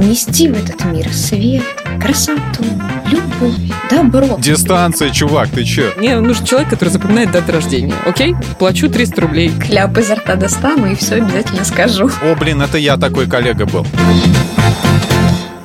Нести в этот мир свет, красоту, любовь, добро. Дистанция, чувак, ты чё? Мне нужен человек, который запоминает даты рождения. Окей? Плачу 300 рублей. Кляп изо рта достану и все обязательно скажу. О, блин, это я такой коллега был.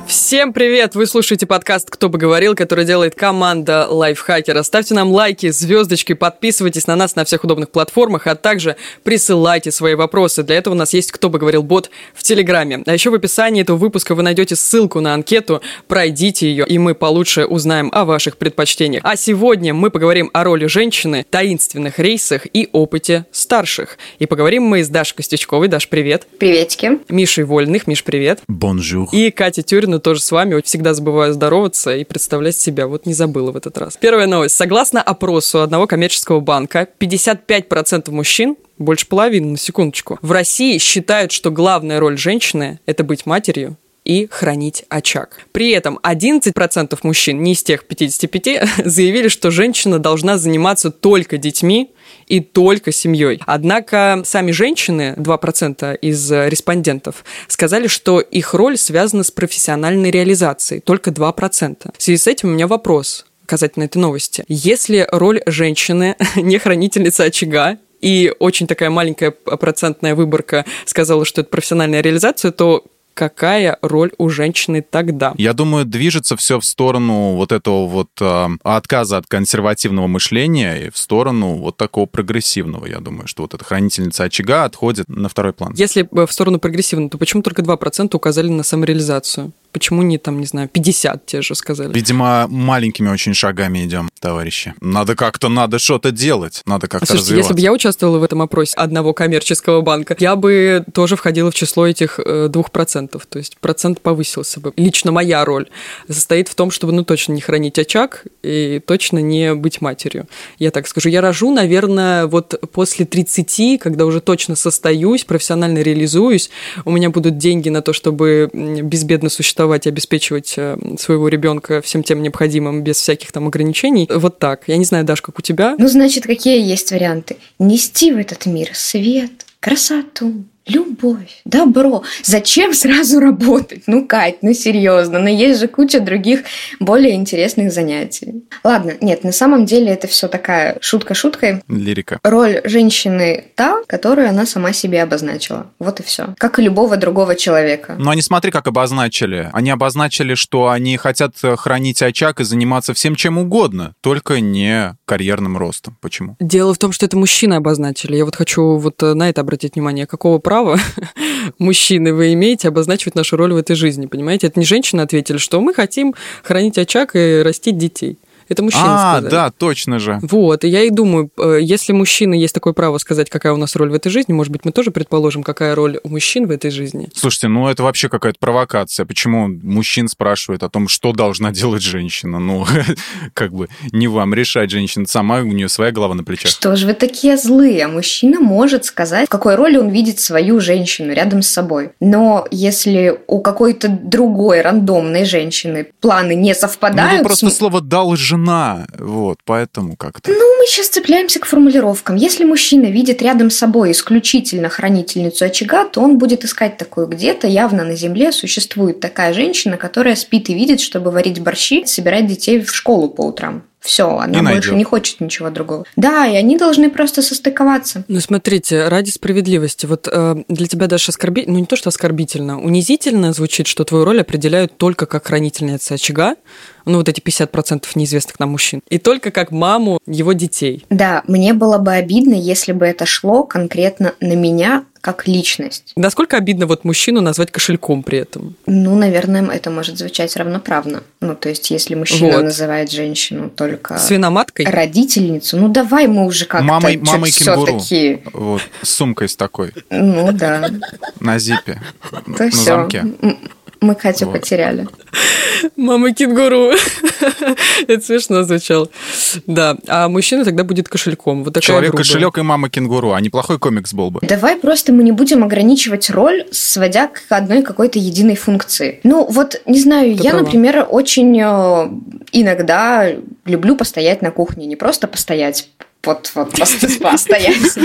Всем привет! Вы слушаете подкаст «Кто бы говорил», который делает команда Лайфхакера. Ставьте нам лайки, звездочки, подписывайтесь на нас на всех удобных платформах, а также присылайте свои вопросы. Для этого у нас есть «Кто бы говорил» бот в Телеграме. А еще в описании этого выпуска вы найдете ссылку на анкету, пройдите ее, и мы получше узнаем о ваших предпочтениях. А сегодня мы поговорим о роли женщины, таинственных рейсах и опыте старших. И поговорим мы с Дашей Костючковой. Даш, привет! Приветики. Мишей Вольных. Миш, привет! Bonjour. И Катя Тюрина тоже с вами. Всегда забываю здороваться и представлять себя. Вот не забыла в этот раз. Первая новость. Согласно опросу одного коммерческого банка, 55% мужчин больше половины, на секундочку. В России считают, что главная роль женщины – это быть матерью и хранить очаг. При этом 11% мужчин, не из тех 55, заявили, что женщина должна заниматься только детьми и только семьей. Однако сами женщины, 2% из респондентов, сказали, что их роль связана с профессиональной реализацией, только 2%. В связи с этим у меня вопрос касательно этой новости. Если роль женщины не хранительница очага, и очень такая маленькая процентная выборка сказала, что это профессиональная реализация, то какая роль у женщины тогда? Я думаю, движется все в сторону вот этого вот э, отказа от консервативного мышления и в сторону вот такого прогрессивного. Я думаю, что вот эта хранительница очага отходит на второй план. Если в сторону прогрессивного, то почему только 2% указали на самореализацию? Почему не там, не знаю, 50 те же сказали? Видимо, маленькими очень шагами идем, товарищи. Надо как-то, надо что-то делать, надо как-то Слушайте, развиваться. если бы я участвовала в этом опросе одного коммерческого банка, я бы тоже входила в число этих э, двух процентов. То есть процент повысился бы. Лично моя роль состоит в том, чтобы, ну, точно не хранить очаг и точно не быть матерью. Я так скажу. Я рожу, наверное, вот после 30, когда уже точно состоюсь, профессионально реализуюсь, у меня будут деньги на то, чтобы безбедно существовать и обеспечивать э, своего ребенка всем тем необходимым без всяких там ограничений. Вот так. Я не знаю, Даш, как у тебя? Ну, значит, какие есть варианты? Нести в этот мир свет, красоту, любовь, добро. Зачем сразу работать? Ну, Кать, ну серьезно, но есть же куча других более интересных занятий. Ладно, нет, на самом деле это все такая шутка шуткой. Лирика. Роль женщины та, которую она сама себе обозначила. Вот и все. Как и любого другого человека. Но они смотри, как обозначили. Они обозначили, что они хотят хранить очаг и заниматься всем чем угодно, только не карьерным ростом. Почему? Дело в том, что это мужчины обозначили. Я вот хочу вот на это обратить внимание. Какого права мужчины вы имеете обозначивать нашу роль в этой жизни, понимаете? Это не женщины ответили, что мы хотим хранить очаг и растить детей. Это мужчины а, сказали. да, точно же. Вот, и я и думаю, э, если мужчины есть такое право сказать, какая у нас роль в этой жизни, может быть, мы тоже предположим, какая роль у мужчин в этой жизни. Слушайте, ну это вообще какая-то провокация. Почему мужчин спрашивают о том, что должна делать женщина? Ну, как бы не вам решать, женщина сама, у нее своя голова на плечах. Что же вы такие злые? Мужчина может сказать, в какой роли он видит свою женщину рядом с собой. Но если у какой-то другой рандомной женщины планы не совпадают... Ну, вы просто слово «дал» жена, вот, поэтому как-то. Ну, мы сейчас цепляемся к формулировкам. Если мужчина видит рядом с собой исключительно хранительницу очага, то он будет искать такую где-то. Явно на земле существует такая женщина, которая спит и видит, чтобы варить борщи, собирать детей в школу по утрам. Все, она И больше найдет. не хочет ничего другого. Да, и они должны просто состыковаться. Ну, смотрите, ради справедливости, вот э, для тебя даже оскорбительно, ну не то, что оскорбительно, унизительно звучит, что твою роль определяют только как хранительница очага, ну вот эти 50% неизвестных нам мужчин, и только как маму его детей. Да, мне было бы обидно, если бы это шло конкретно на меня как личность. Насколько обидно вот мужчину назвать кошельком при этом? Ну, наверное, это может звучать равноправно. Ну, то есть, если мужчина Вот. называет женщину только Свиноматкой? родительницу, ну давай мы уже как-то Мамой, мамой кенгуру. все-таки. Вот, с сумкой с такой, Ну да, на зипе, то на все. замке. Мы Катю Вот. потеряли. Мама кенгуру. Это смешно звучало. Да, а мужчина тогда будет кошельком. Вот такая грубая. Человек-кошелек и мама кенгуру. А неплохой комикс был бы. Давай просто мы не будем ограничивать роль, сводя к одной какой-то единой функции. Ну, вот, не знаю, Ты я, права. например, очень э, иногда люблю постоять на кухне. Не просто постоять, вот, вот постоять.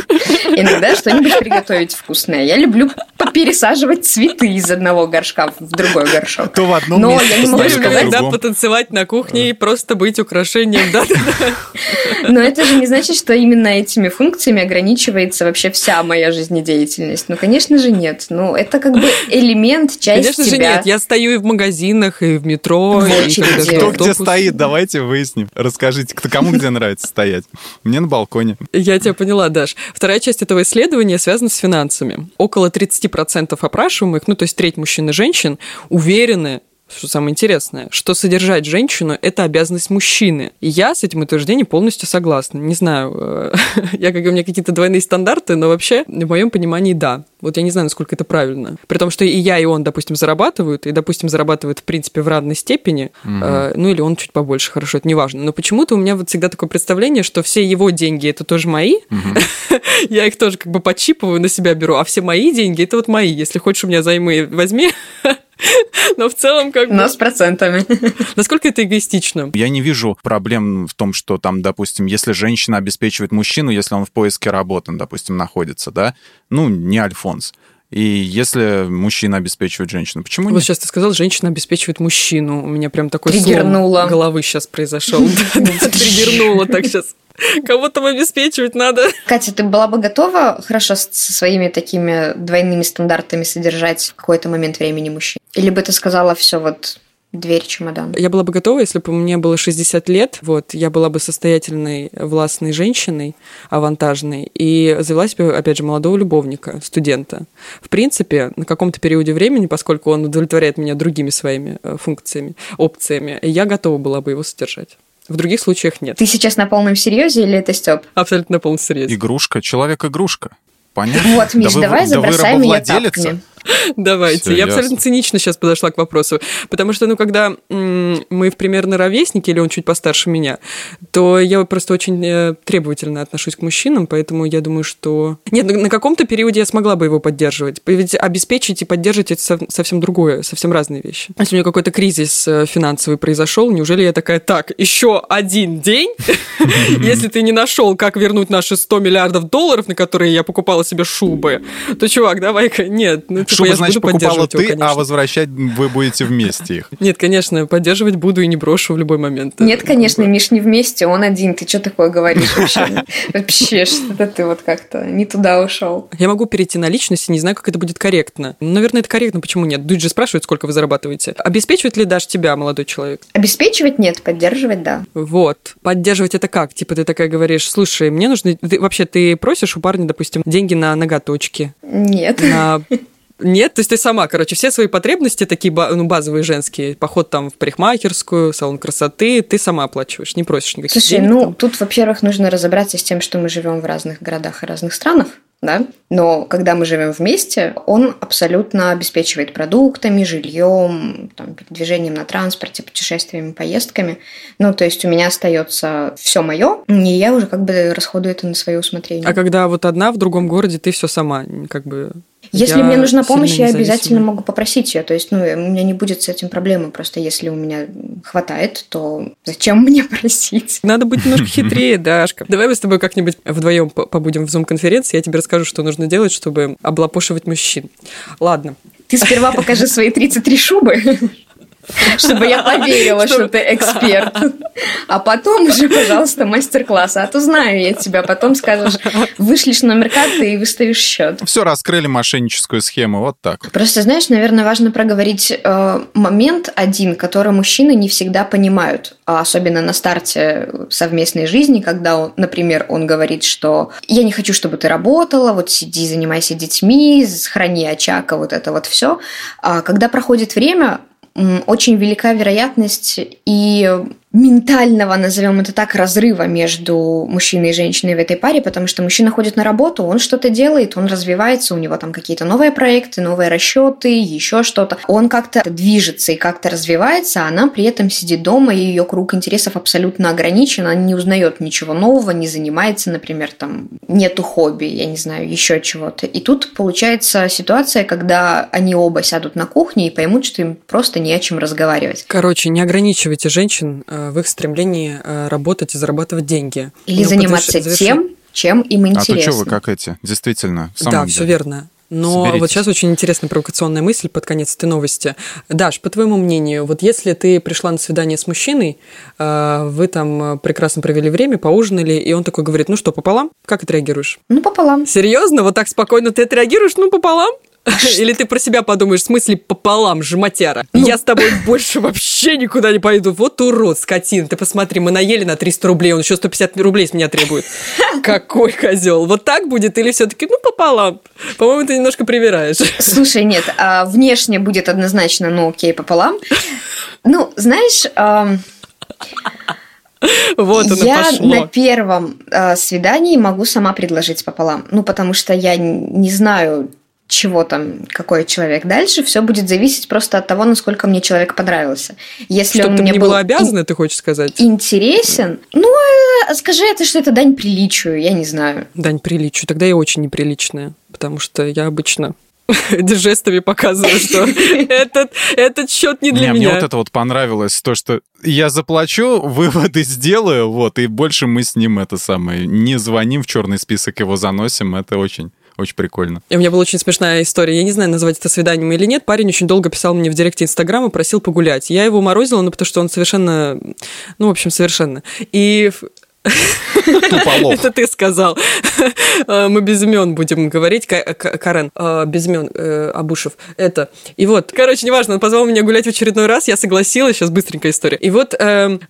Иногда что-нибудь приготовить вкусное. Я люблю пересаживать цветы из одного горшка в другой горшок. То в одном Но месте я не могу сказать, Иногда потанцевать на кухне и просто быть украшением, да? Но это же не значит, что именно этими функциями ограничивается вообще вся моя жизнедеятельность. Ну, конечно же, нет. Ну, это как бы элемент, часть Конечно же тебя. нет. Я стою и в магазинах, и в метро, В и когда Кто где стоит, давайте выясним. Расскажите, кто кому где нравится стоять. Мне на балконе. Я тебя поняла, Даш. Вторая часть этого исследования связана с финансами. Около 30% опрашиваемых, ну то есть треть мужчин и женщин, уверены, что самое интересное, что содержать женщину – это обязанность мужчины. И я с этим утверждением полностью согласна. Не знаю, э, я как у меня какие-то двойные стандарты, но вообще, в моем понимании, да. Вот я не знаю, насколько это правильно. При том, что и я, и он, допустим, зарабатывают, и, допустим, зарабатывают, в принципе, в равной степени, э, ну или он чуть побольше, хорошо, это не важно. Но почему-то у меня вот всегда такое представление, что все его деньги – это тоже мои, я их тоже как бы подчипываю, на себя беру, а все мои деньги – это вот мои. Если хочешь у меня займы, возьми. Но в целом как бы... Но с процентами. Насколько это эгоистично? Я не вижу проблем в том, что там, допустим, если женщина обеспечивает мужчину, если он в поиске работы, допустим, находится, да, ну, не Альфонс. И если мужчина обеспечивает женщину, почему Вот нет? сейчас ты сказал, женщина обеспечивает мужчину. У меня прям такой Триггернула. слом головы сейчас произошел. Триггернула так сейчас. Кого там обеспечивать надо? Катя, ты была бы готова хорошо со своими такими двойными стандартами содержать в какой-то момент времени мужчин? Или бы ты сказала все вот дверь, чемодан? Я была бы готова, если бы мне было 60 лет, вот, я была бы состоятельной, властной женщиной, авантажной, и завелась бы, опять же, молодого любовника, студента. В принципе, на каком-то периоде времени, поскольку он удовлетворяет меня другими своими э, функциями, опциями, я готова была бы его содержать. В других случаях нет. Ты сейчас на полном серьезе или это Степ? Абсолютно на полном серьезе. Игрушка, человек-игрушка. Понятно? Вот, Миш, Да вы- давай да вы забросай меня рабовладелица. тапками. Давайте. Всё, я абсолютно ясно. цинично сейчас подошла к вопросу. Потому что, ну, когда мы в примерно ровесники, или он чуть постарше меня, то я просто очень э, требовательно отношусь к мужчинам, поэтому я думаю, что... Нет, на каком-то периоде я смогла бы его поддерживать. Ведь обеспечить и поддерживать – это сов- совсем другое, совсем разные вещи. Если у меня какой-то кризис э, финансовый произошел, неужели я такая, так, еще один день, если ты не нашел, как вернуть наши 100 миллиардов долларов, на которые я покупала себе шубы, то, чувак, давай-ка, нет, ну, типа, Шубы, я значит, буду покупала поддерживать его, ты, а возвращать вы будете вместе их. Нет, конечно, поддерживать буду и не брошу в любой момент. Нет, конечно, Миш, не вместе, он один. Ты что такое говоришь вообще? Вообще, что-то ты вот как-то не туда ушел. Я могу перейти на личность и не знаю, как это будет корректно. Ну, Наверное, это корректно, почему нет? Дудь же спрашивает, сколько вы зарабатываете. Обеспечивает ли Даш тебя, молодой человек? Обеспечивать нет, поддерживать да. Вот. Поддерживать это как? Типа ты такая говоришь, слушай, мне нужно... ты- вообще, ты просишь у парня, допустим, деньги на ноготочки, Нет. на... Нет, то есть ты сама, короче, все свои потребности такие ну, базовые женские, поход там в парикмахерскую, салон красоты, ты сама оплачиваешь, не просишь никаких Слушай, денег ну там. тут, во-первых, нужно разобраться с тем, что мы живем в разных городах и разных странах, да. Но когда мы живем вместе, он абсолютно обеспечивает продуктами, жильем, там, передвижением на транспорте, путешествиями, поездками. Ну, то есть у меня остается все мое, и я уже как бы расходую это на свое усмотрение. А когда вот одна в другом городе, ты все сама, как бы... Если я мне нужна помощь, я обязательно могу попросить ее. То есть, ну, у меня не будет с этим проблемы. Просто если у меня хватает, то зачем мне просить? Надо быть немножко хитрее, Дашка. Давай мы с тобой как-нибудь вдвоем побудем в зум-конференции, я тебе расскажу, что нужно делать, чтобы облапошивать мужчин. Ладно. Ты сперва покажи свои 33 шубы, чтобы я поверила, что ты эксперт. А потом уже, пожалуйста, мастер-класс. А то знаю я тебя. Потом скажешь, вышлешь номер карты и выставишь счет. Все, раскрыли мошенническую схему, вот так. Просто, знаешь, наверное, важно проговорить э, момент один, который мужчины не всегда понимают, а особенно на старте совместной жизни, когда, он, например, он говорит, что я не хочу, чтобы ты работала, вот сиди, занимайся детьми, храни очаг, а вот это вот все. А когда проходит время, очень велика вероятность и ментального, назовем это так, разрыва между мужчиной и женщиной в этой паре, потому что мужчина ходит на работу, он что-то делает, он развивается, у него там какие-то новые проекты, новые расчеты, еще что-то. Он как-то движется и как-то развивается, а она при этом сидит дома, и ее круг интересов абсолютно ограничен, она не узнает ничего нового, не занимается, например, там нету хобби, я не знаю, еще чего-то. И тут получается ситуация, когда они оба сядут на кухне и поймут, что им просто не о чем разговаривать. Короче, не ограничивайте женщин э, в их стремлении работать и зарабатывать деньги. Или ну, заниматься завершить... тем, чем им интересно. А то что вы как эти? Действительно. Да, все верно. Но Соберитесь. вот сейчас очень интересная провокационная мысль под конец этой новости. Даш, по твоему мнению, вот если ты пришла на свидание с мужчиной, э, вы там прекрасно провели время, поужинали, и он такой говорит, ну что, пополам? Как отреагируешь? Ну, пополам. Серьезно? Вот так спокойно ты отреагируешь? Ну, пополам? Или ты про себя подумаешь, в смысле пополам, жматяра. Ну... Я с тобой больше вообще никуда не пойду. Вот урод, скотин. Ты посмотри, мы наели на 300 рублей, он еще 150 рублей с меня требует. Какой козел. Вот так будет или все-таки, ну, пополам? По-моему, ты немножко привираешь. Слушай, нет, а внешне будет однозначно, ну, окей, пополам. Ну, знаешь... Вот оно я пошло. на первом э, свидании могу сама предложить пополам. Ну, потому что я не знаю, чего там, какой человек дальше, все будет зависеть просто от того, насколько мне человек понравился. Если Чтобы он ты мне не был была обязана, ин- ты хочешь сказать? Интересен, ну, э, скажи это, что это дань приличию, я не знаю. Дань приличию, тогда я очень неприличная, потому что я обычно жестами показываю, что этот, этот счет не для не, меня. Мне вот это вот понравилось, то, что я заплачу, выводы сделаю, вот, и больше мы с ним это самое, не звоним в черный список, его заносим, это очень очень прикольно. И у меня была очень смешная история. Я не знаю, назвать это свиданием или нет. Парень очень долго писал мне в директе Инстаграма, просил погулять. Я его морозила, ну, потому что он совершенно... Ну, в общем, совершенно. И Туполов. Это ты сказал. Э, мы без имен будем говорить. Карен, э, без имен, э, Абушев. Это. И вот, короче, неважно, он позвал меня гулять в очередной раз, я согласилась, сейчас быстренькая история. И вот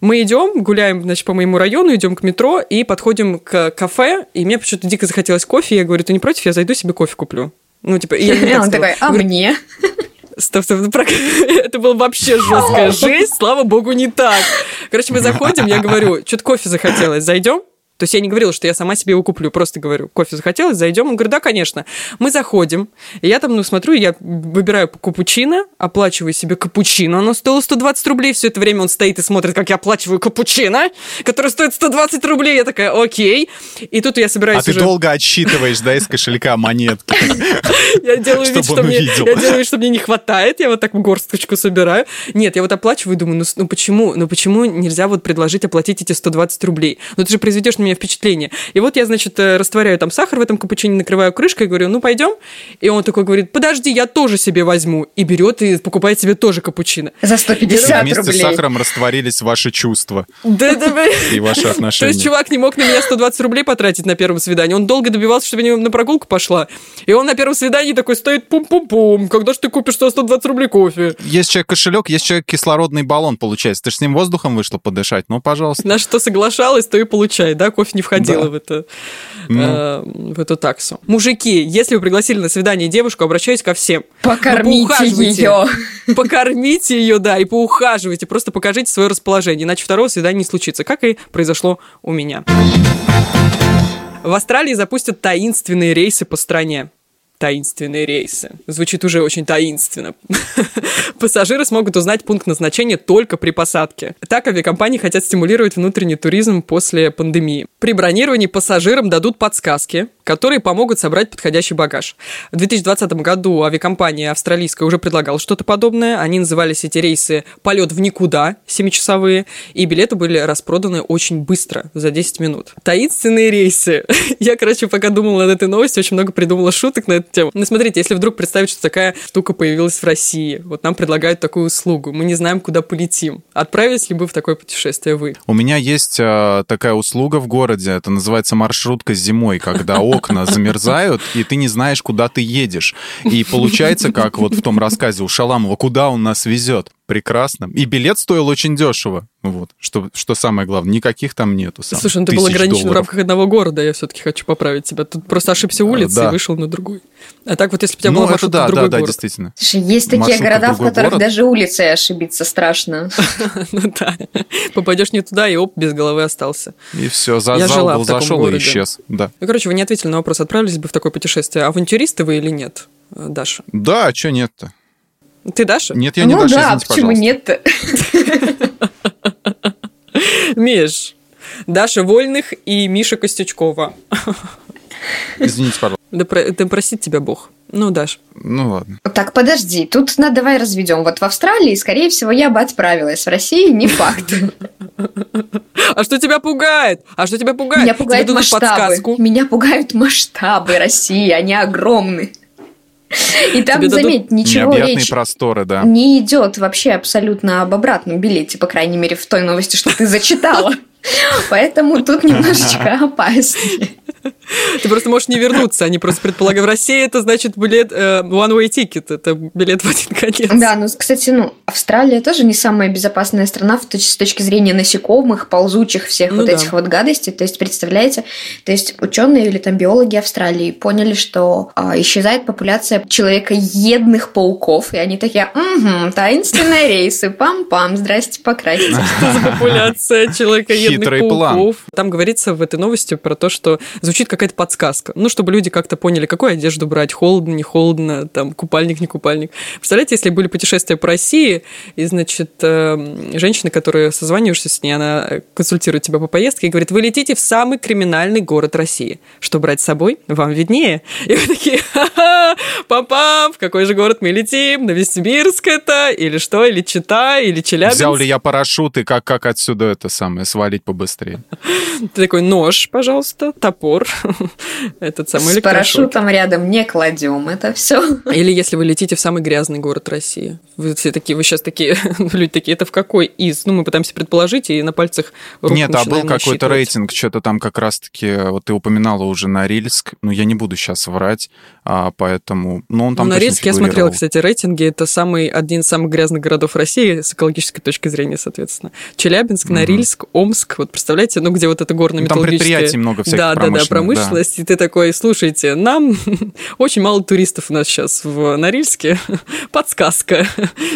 мы идем, гуляем, значит, по моему району, идем к метро и подходим к кафе, и мне почему-то дико захотелось кофе, я говорю, ты не против, я зайду себе кофе куплю. Ну, типа, я не Он такой, а мне? Стоп, стоп, это была вообще жесткая жизнь, слава богу, не так. Короче, мы заходим, я говорю, что-то кофе захотелось, зайдем? То есть я не говорила, что я сама себе его куплю, просто говорю, кофе захотелось, зайдем. Он говорит, да, конечно. Мы заходим, и я там, ну, смотрю, я выбираю капучино, оплачиваю себе капучино, оно стоило 120 рублей, все это время он стоит и смотрит, как я оплачиваю капучино, который стоит 120 рублей, я такая, окей. И тут я собираюсь А уже... ты долго отсчитываешь, да, из кошелька монетки? Я делаю вид, что мне, я делаю вид, что мне не хватает, я вот так горсточку собираю. Нет, я вот оплачиваю думаю, ну, ну почему, ну почему нельзя вот предложить оплатить эти 120 рублей? Ну ты же произведешь на меня впечатление. И вот я, значит, э, растворяю там сахар в этом капучино, накрываю крышкой и говорю, ну пойдем. И он такой говорит, подожди, я тоже себе возьму. И берет и покупает себе тоже капучино. За 150 рублей. Вместе с сахаром растворились ваши чувства. Да, да, И ваши отношения. То есть чувак не мог на меня 120 рублей потратить на первом свидании. Он долго добивался, чтобы я на прогулку пошла. И он на первом свидании такой стоит пум-пум-пум. Когда же ты купишь 120 рублей кофе? Есть человек кошелек, есть человек кислородный баллон, получается. Ты же с ним воздухом вышла подышать. Ну, пожалуйста. На что соглашалась, то и получай, да? Кофе не входило да. в, это, ну. э, в эту таксу. Мужики, если вы пригласили на свидание девушку, обращаюсь ко всем. Покормите ее. Покормите ее, да, и поухаживайте. Просто покажите свое расположение, иначе второго свидания не случится, как и произошло у меня. В Австралии запустят таинственные рейсы по стране таинственные рейсы. Звучит уже очень таинственно. Пассажиры смогут узнать пункт назначения только при посадке. Так авиакомпании хотят стимулировать внутренний туризм после пандемии. При бронировании пассажирам дадут подсказки, которые помогут собрать подходящий багаж. В 2020 году авиакомпания австралийская уже предлагала что-то подобное. Они назывались эти рейсы «Полет в никуда» 7-часовые, и билеты были распроданы очень быстро, за 10 минут. Таинственные рейсы. Я, короче, пока думала над этой новостью, очень много придумала шуток на эту тему. Ну, смотрите, если вдруг представить, что такая штука появилась в России, вот нам предлагают такую услугу, мы не знаем, куда полетим. Отправились ли бы в такое путешествие вы? У меня есть э, такая услуга в городе, это называется маршрутка зимой, когда окна замерзают, и ты не знаешь, куда ты едешь. И получается, как вот в том рассказе у Шаламова, куда он нас везет прекрасно. И билет стоил очень дешево. Вот. Что, что самое главное, никаких там нету. Сам, Слушай, ну ты был ограничен долларов. в рамках одного города, я все-таки хочу поправить тебя. Тут просто ошибся улицей да. и вышел на другой. А так вот, если бы у тебя ну, была маршрутка да, в другой да, город. да, действительно. Слушай, есть такие маршрутка города, в, в которых город. даже улицей ошибиться страшно. Ну да. Попадешь не туда, и оп, без головы остался. И все, за зал был зашел и исчез. Да. Ну, короче, вы не ответили на вопрос, отправились бы в такое путешествие. Авантюристы вы или нет, Даша? Да, а что нет-то? Ты Даша? Нет, я не ну Даша, да, извините, почему нет-то? Миш, Даша Вольных и Миша Костючкова. Извините, пожалуйста. Да, да простит тебя Бог. Ну, Даш. Ну, ладно. Так, подожди, тут на давай разведем. Вот в Австралии, скорее всего, я бы отправилась. В России не факт. А что тебя пугает? А что тебя пугает? Меня пугают масштабы. Меня пугают масштабы России, они огромны. И там, Тебе заметь, ничего речь просторы, да. не идет вообще абсолютно об обратном билете, по крайней мере, в той новости, что ты зачитала. Поэтому тут немножечко опаснее. Ты просто можешь не вернуться. Они просто предполагают, в России это значит билет э, one-way ticket. Это билет в один конец. Да, ну, кстати, ну, Австралия тоже не самая безопасная страна в точ- с точки зрения насекомых, ползучих, всех Ну вот да. этих вот гадостей. То есть, представляете, то есть ученые или там биологи Австралии поняли, что а, исчезает популяция человекоедных пауков, и они такие, угу, таинственные рейсы, пам-пам, здрасте, покрасьте. Что за популяция человекоедных Хитрый план. пауков? Там говорится в этой новости про то, что звучит какая-то подсказка. Ну, чтобы люди как-то поняли, какую одежду брать, холодно, не холодно, там, купальник, не купальник. Представляете, если были путешествия по России, и, значит, э, женщина, которая созваниваешься с ней, она э, консультирует тебя по поездке и говорит, вы летите в самый криминальный город России. Что брать с собой? Вам виднее. И вы такие, ха-ха, папа, в какой же город мы летим? Новосибирск это? Или что? Или Чита? Или Челябинск? Взял ли я парашют и как, как отсюда это самое, свалить побыстрее? Ты такой, нож, пожалуйста, топор, этот самый С парашютом рядом не кладем это все. Или если вы летите в самый грязный город России. Вы все такие, вы сейчас такие, люди такие, это в какой из? Ну, мы пытаемся предположить, и на пальцах рук Нет, а был какой-то рейтинг, что-то там как раз-таки, вот ты упоминала уже Норильск, ну, я не буду сейчас врать, а, поэтому, ну, он там Ну, Норильск, я смотрела, кстати, рейтинги. Это самый, один из самых грязных городов России с экологической точки зрения, соответственно. Челябинск. Норильск, Омск. Вот представляете, ну, где вот это Ну, там горно-металлургическое... предприятий много всяких да, да, да, промышленных, да. промышленность. И ты такой, слушайте, нам очень мало туристов у нас сейчас в Норильске. Подсказка.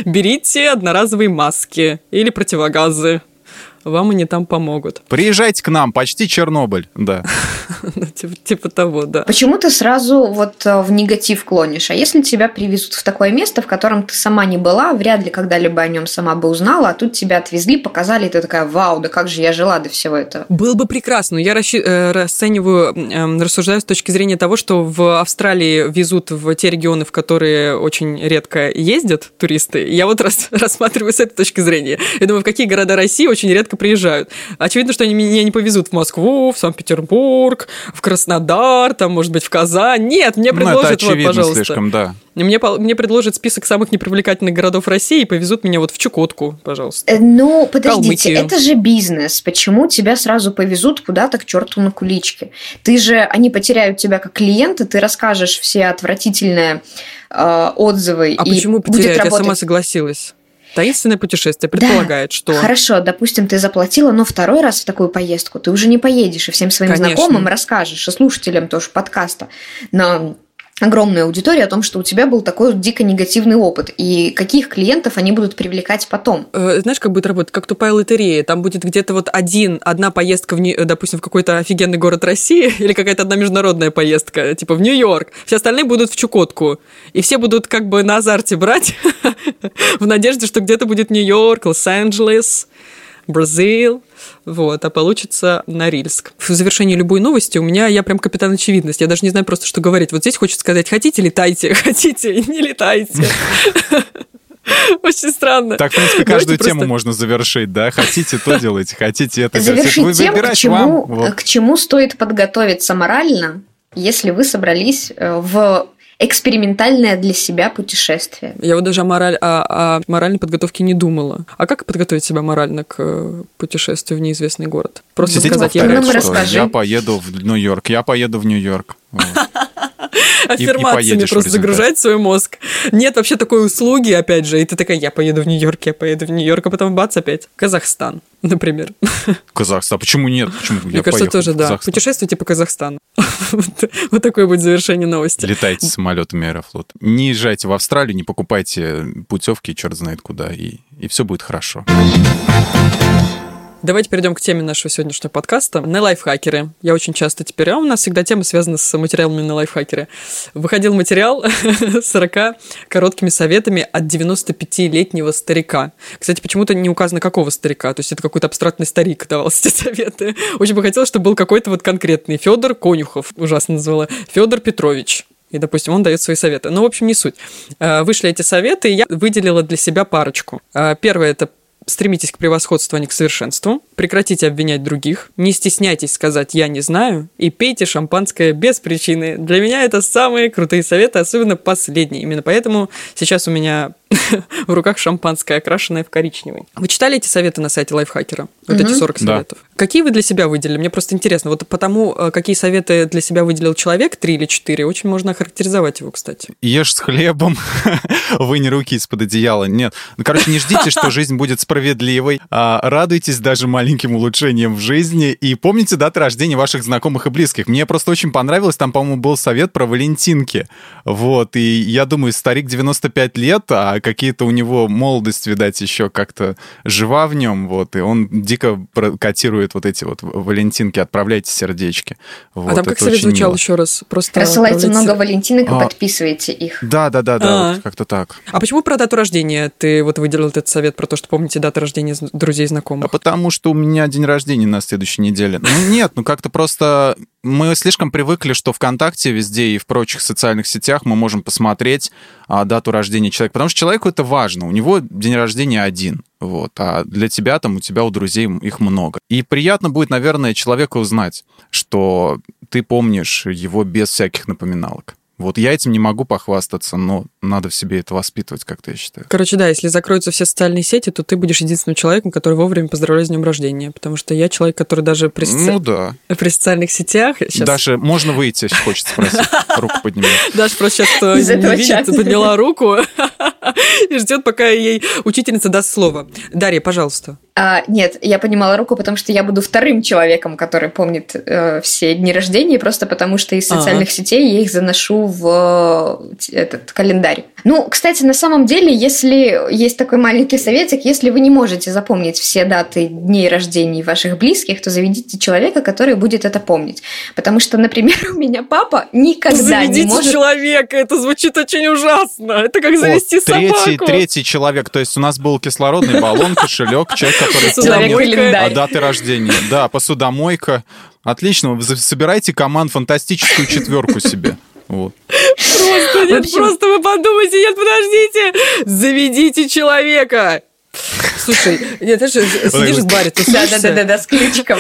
Берите одноразовые маски или противогазы. Вам они там помогут. Приезжайте к нам, почти Чернобыль, да. Ну, типа, типа того, да. Почему ты сразу вот э, в негатив клонишь? А если тебя привезут в такое место, в котором ты сама не была, вряд ли когда-либо о нем сама бы узнала, а тут тебя отвезли, показали, и ты такая, вау, да как же я жила до всего этого. Было бы прекрасно. но Я э, расцениваю, эм, рассуждаю с точки зрения того, что в Австралии везут в те регионы, в которые очень редко ездят туристы. Я вот рас- рассматриваю с этой точки зрения. Я думаю, в какие города России очень редко приезжают. Очевидно, что они меня не повезут в Москву, в Санкт-Петербург, в Краснодар, там, может быть, в Казань. Нет, мне Ну, это предложат, вот, очевидно пожалуйста. слишком, да. Мне, мне предложат список самых непривлекательных городов России и повезут меня вот в Чукотку, пожалуйста. Э, Ну, подождите, Калмыкию. это же бизнес. Почему тебя сразу повезут куда-то к черту на куличке? Ты же, они потеряют тебя как клиента, ты расскажешь все отвратительные э, отзывы А и почему будет потерять? Я работать. сама согласилась. Таинственное путешествие Да. предполагает, что... Хорошо, допустим, ты заплатила, но второй раз в такую поездку ты уже не поедешь и всем своим Конечно. знакомым расскажешь, и слушателям тоже подкаста на огромную аудиторию о том, что у тебя был такой дико негативный опыт, и каких клиентов они будут привлекать потом. Э, Знаешь, как будет работать? Как тупая лотерея. Там будет где-то вот один, одна поездка, в, э, допустим, в какой-то офигенный город России или какая-то одна международная поездка, типа в Нью-Йорк. Все остальные будут в Чукотку. И все будут как бы на азарте брать в надежде, что где-то будет Нью-Йорк, Лос-Анджелес, Бразил. Вот, а получится Норильск. В завершении любой новости у меня, я прям капитан очевидность. Я даже не знаю просто, что говорить. Вот здесь хочется сказать, хотите, летайте, хотите, не летайте. Очень странно. Так, в принципе, Давайте каждую просто- тему можно завершить, да? Хотите, то делайте, хотите, это делайте. Завершить Вы тем, к чему, вам. Вот. к чему стоит подготовиться морально, если вы собрались э, в экспериментальное для себя путешествие. Я вот даже о, мораль, о, о моральной подготовке не думала. А как подготовить себя морально к э, путешествию в неизвестный город? Просто Сидеть сказать, я. Ну, что расскажи. я поеду в Нью-Йорк, я поеду в Нью-Йорк. Вот. Аффирмациями просто загружать свой мозг. Нет вообще такой услуги, опять же, и ты такая, я поеду в Нью-Йорк, я поеду в Нью-Йорк, а потом бац опять. Казахстан, например. Казахстан. Почему нет? Почему? Мне Я кажется, тоже, да. Путешествуйте по Казахстану. Вот- Вот такое будет завершение новости. Летайте самолетами Аэрофлот. Не езжайте в Австралию, не покупайте путевки, черт знает куда, и, и все будет хорошо. Давайте перейдем к теме нашего сегодняшнего подкаста. На лайфхакеры. Я очень часто теперь... А у нас всегда тема связана с материалами на лайфхакеры. Выходил материал с 40 короткими советами от 95-летнего старика. Кстати, почему-то не указано, какого старика. То есть это какой-то абстрактный старик давал эти советы. Очень бы хотелось, чтобы был какой-то вот конкретный. Федор Конюхов, ужасно назвала. Федор Петрович. И, допустим, он дает свои советы. Ну, в общем, не суть. Э, Вышли эти советы, и я выделила для себя парочку. Э, Первое – это Стремитесь к превосходству, а не к совершенству. Прекратите обвинять других. Не стесняйтесь сказать «я не знаю». И пейте шампанское без причины. Для меня это самые крутые советы, особенно последние. Именно поэтому сейчас у меня в руках шампанское, окрашенное в коричневый. Вы читали эти советы на сайте Лайфхакера? Вот эти 40 Да. советов. Какие вы для себя выделили? Мне просто интересно. Вот потому, э, какие советы для себя выделил человек, три или четыре, очень можно охарактеризовать его, кстати. Ешь с хлебом, вынь руки из-под одеяла. Нет. Ну, короче, не ждите, что жизнь будет справедливой. А радуйтесь даже маленьким улучшениям в жизни. И помните даты рождения ваших знакомых и близких. Мне просто очень понравилось. Там, по-моему, был совет про Валентинки. Вот. И я думаю, старик 95 лет, а какие-то у него молодость, видать, еще как-то жива в нем. Вот. И он дико про- котирует вот эти вот Валентинки. Отправляйте сердечки. Вот. а там как совет звучал мило. еще раз? Просто Рассылайте отправляйте- много валентинок и А. подписывайте их. Да, да, да, да, А. вот как-то так. А почему про дату рождения ты вот выделил этот совет про то, что помните даты рождения друзей и А знакомых? потому что у меня день рождения на следующей неделе. Ну нет, ну как-то просто мы слишком привыкли, что ВКонтакте везде и в прочих социальных сетях мы можем посмотреть а, дату рождения человека, потому что человеку это важно. У него день рождения один, вот, а для тебя там у тебя у друзей их много. И приятно будет, наверное, человеку узнать, что ты помнишь его без всяких напоминалок. Вот я этим не могу похвастаться, но надо в себе это воспитывать, как-то я считаю. Короче, да, если закроются все социальные сети, то ты будешь единственным человеком, который вовремя поздравляет с днем рождения. Потому что я человек, который даже при, соци- Ну да. при социальных сетях... Сейчас... Даша, можно выйти, если хочется спросить? Руку подними. Даша просто сейчас Из не видит, подняла руку и ждет, пока ей учительница даст слово. Дарья, пожалуйста. А, нет, я поднимала руку, потому что я буду вторым человеком, который помнит э, все дни рождения, просто потому что из Ага. социальных сетей я их заношу в э, этот календарь. Ну, кстати, на самом деле, если есть такой маленький советик, если вы не можете запомнить все даты дней рождений ваших близких, то заведите человека, который будет это помнить. Потому что, например, у меня папа никогда не Заведите может... человека, это звучит очень ужасно. Это как завести О, третий, собаку. третий человек. То есть у нас был кислородный баллон, кошелек, человек, который помнит Календарь. а, даты рождения. Да, посудомойка. Отлично. Собирайте команд фантастическую четверку себе. Вот. Просто, нет, общем- просто вы подумайте, нет, подождите. Заведите человека. Слушай, нет, ты же сидишь в баре, тусуешься. Да-да-да, с ключиком.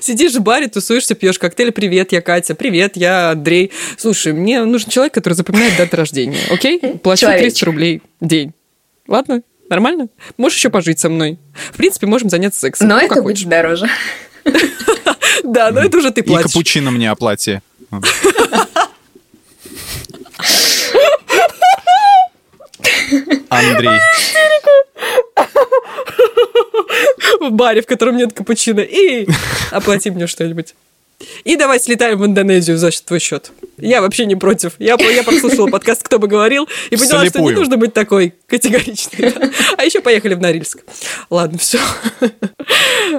Сидишь в баре, тусуешься, пьешь коктейль. Привет, я Катя. Привет, я Андрей. Слушай, мне нужен человек, который запоминает даты рождения. Окей? Плачу Человечек. 300 рублей в день. Ладно? Нормально? Можешь еще пожить со мной. В принципе, можем заняться сексом. Но Ну, это будет дороже. Да, но это уже ты И платишь. капучино мне оплати. Андрей. в баре, в котором нет капучино, и оплати мне что-нибудь. И давай слетаем в Индонезию за твой счет. Я вообще не против. Я, я прослушала подкаст «Кто бы говорил» и поняла, что не нужно быть такой категоричной. да. А еще поехали в Норильск. Ладно, все.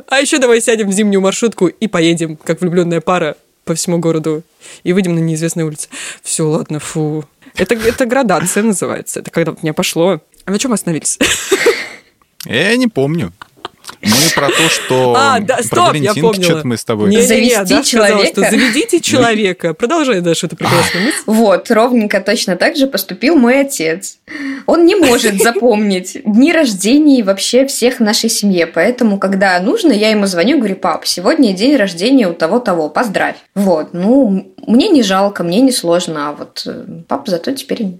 А еще давай сядем в зимнюю маршрутку и поедем, как влюбленная пара, по всему городу и выйдем на неизвестные улицы. Все, ладно, фу. Это, это градация называется. Это когда мне пошло. А на чем остановились? Я не помню. Мы про то, что... А, да, про стоп, я Валентинки помнила. что-то мы с тобой... Не-не-не, Завести Даша сказала, человека. что заведите человека. Продолжай, Даша, эту прекрасную мысль. Вот, ровненько точно так же поступил мой отец. Он не может запомнить дни рождения и вообще всех в нашей семье. Поэтому, когда нужно, я ему звоню, говорю, пап, сегодня день рождения у того-того, поздравь. Вот, ну, мне не жалко, мне не сложно, а вот э, папа зато теперь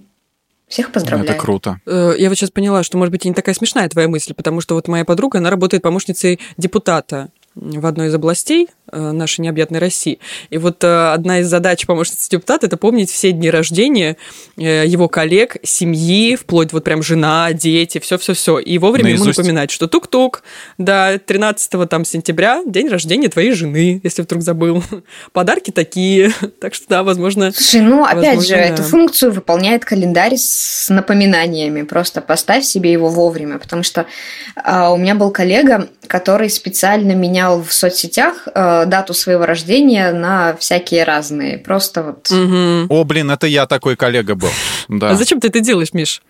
всех поздравляет. Это круто. Э, Я вот сейчас поняла, что, может быть, и не такая смешная твоя мысль, потому что вот моя подруга, она работает помощницей депутата в одной из областей э, нашей необъятной России. И вот э, одна из задач помощницы депутата – это помнить все дни рождения э, его коллег, семьи, вплоть вот прям жена, дети, все-все-все. И вовремя ему Наизусть? напоминать, что тук-тук, да, 13 там, сентября, день рождения твоей жены, если вдруг забыл. Подарки такие. Так что, да, возможно, Слушай, ну опять Возможно, же, да. эту функцию выполняет календарь с напоминаниями. Просто поставь себе его вовремя. Потому что а, у меня был коллега, который специально менял в соцсетях а, дату своего рождения на всякие разные. Просто вот. Мгм. О, блин, это я такой коллега был. Да. А зачем ты это делаешь, Миш?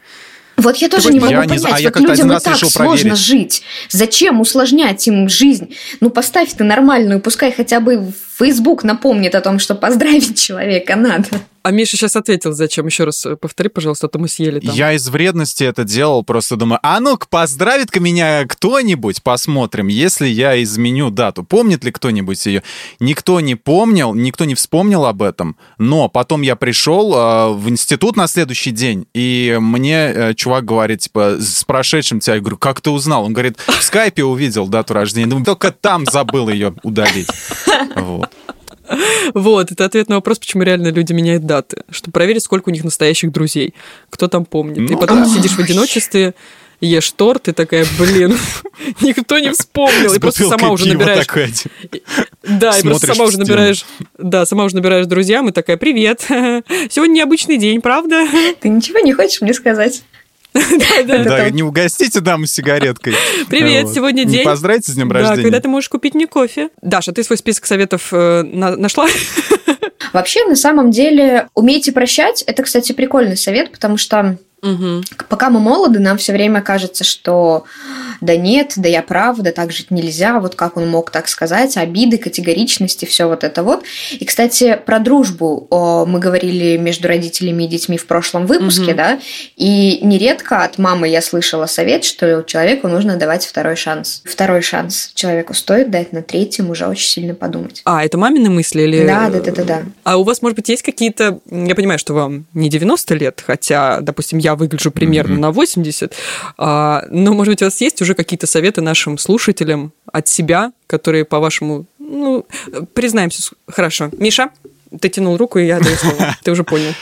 Вот я тоже вот не я могу не понять, знаю, а я вот людям и так сложно проверить. жить. Зачем усложнять им жизнь? Ну, поставь ты нормальную, пускай хотя бы Facebook напомнит о том, что поздравить человека надо. А Миша сейчас ответил, зачем. Еще раз э, повтори, пожалуйста, а то мы съели там. Я из вредности это делал, просто думаю, а ну-ка, поздравит-ка меня кто-нибудь, посмотрим, если я изменю дату. Помнит ли кто-нибудь ее? Никто не помнил, никто не вспомнил об этом, но потом я пришел э, в институт на следующий день, и мне э, чувак говорит, типа, с прошедшим тебя, я говорю, как ты узнал? Он говорит, в скайпе увидел дату рождения, думаю, только там забыл ее удалить. Вот. Вот, это ответ на вопрос, почему реально люди меняют даты. Чтобы проверить, сколько у них настоящих друзей. Кто там помнит. И Ну, потом сидишь в одиночестве, ешь торт, и такая, блин, никто не вспомнил. И просто сама уже набираешь... Да, и просто сама уже набираешь... Да, сама уже набираешь друзьям, и такая, привет, сегодня необычный день, правда? Ты ничего не хочешь мне сказать? Да, не угостите даму сигареткой. Привет, сегодня Не день. Поздравьте с днем Да, рождения. когда ты можешь купить мне кофе. Даша, ты свой список советов э, на- нашла? Вообще, на самом деле, умейте прощать. Это, кстати, прикольный совет, потому что пока мы молоды, нам все время кажется, что да нет, да я прав, да так жить нельзя, вот как он мог так сказать, обиды, категоричности, все вот это вот. И, кстати, про дружбу о, мы говорили между родителями и детьми в прошлом выпуске, Мгм. да, и нередко от мамы я слышала совет, что человеку нужно давать второй шанс. Второй шанс человеку стоит дать, на третьем уже очень сильно подумать. А, это мамины мысли или... Да, да, да, да, да. А у вас, может быть, есть какие-то... Я понимаю, что вам не 90 лет, хотя, допустим, я выгляжу примерно Мгм. на 80, а, но, может быть, у вас есть уже какие-то советы нашим слушателям от себя, которые, по-вашему, ну, признаемся, хорошо. Миша, ты тянул руку, и я даю слово. Ты уже понял.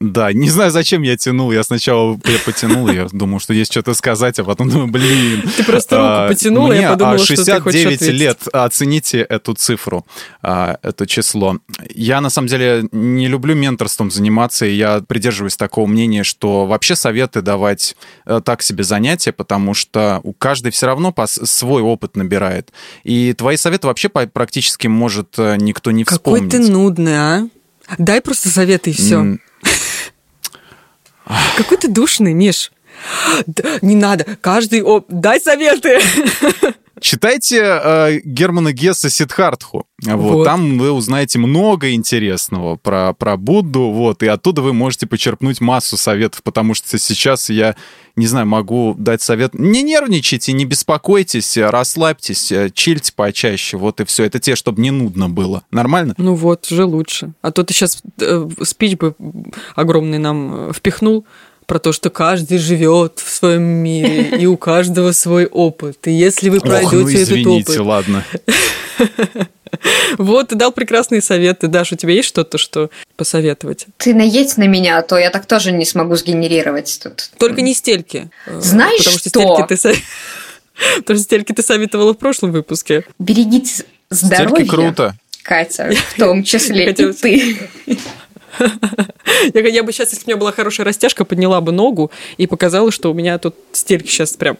Да, не знаю, зачем я тянул. Я сначала я потянул, я думал, что есть что-то сказать, а потом думаю, блин. Ты просто руку А, потянул, мне, я а, что ты хочешь 69 ответить. лет. Оцените эту цифру, а, это число. Я, на самом деле, не люблю менторством заниматься, и я придерживаюсь такого мнения, что вообще советы давать э, так себе занятия, потому что у каждой все равно свой опыт набирает. И твои советы вообще практически может э, никто не Какой вспомнить. ты нудный, а? Дай просто советы и все. Какой ты душный, Миш. Да, Не надо. Каждый... оп- Дай советы. Читайте э, Германа Гесса Сидхартху. Вот. Вот. Там вы узнаете много интересного про, про Будду, вот, и оттуда вы можете почерпнуть массу советов, потому что сейчас я, не знаю, могу дать совет. Не нервничайте, не беспокойтесь, э, расслабьтесь, э, чильте почаще, вот и все. Это те, чтобы не нудно было. Нормально? Ну вот, уже лучше. А то ты сейчас спич бы огромный нам э, впихнул про то, что каждый живет в своем мире, и у каждого свой опыт. И если вы Ох, ну пройдете этот извините, опыт... ладно. Вот, ты дал прекрасные советы. Даш, у тебя есть что-то, что посоветовать? Ты наедь на меня, а то я так тоже не смогу сгенерировать тут. Только не стельки. Э, Знаешь Потому что что? стельки ты Потому что стельки ты советовала в прошлом выпуске. Берегите здоровье. Стельки круто. Катя, в том числе и Хотелось- ты. Я, я бы сейчас, если бы у меня была хорошая растяжка, подняла бы ногу и показала, что у меня тут стельки сейчас прям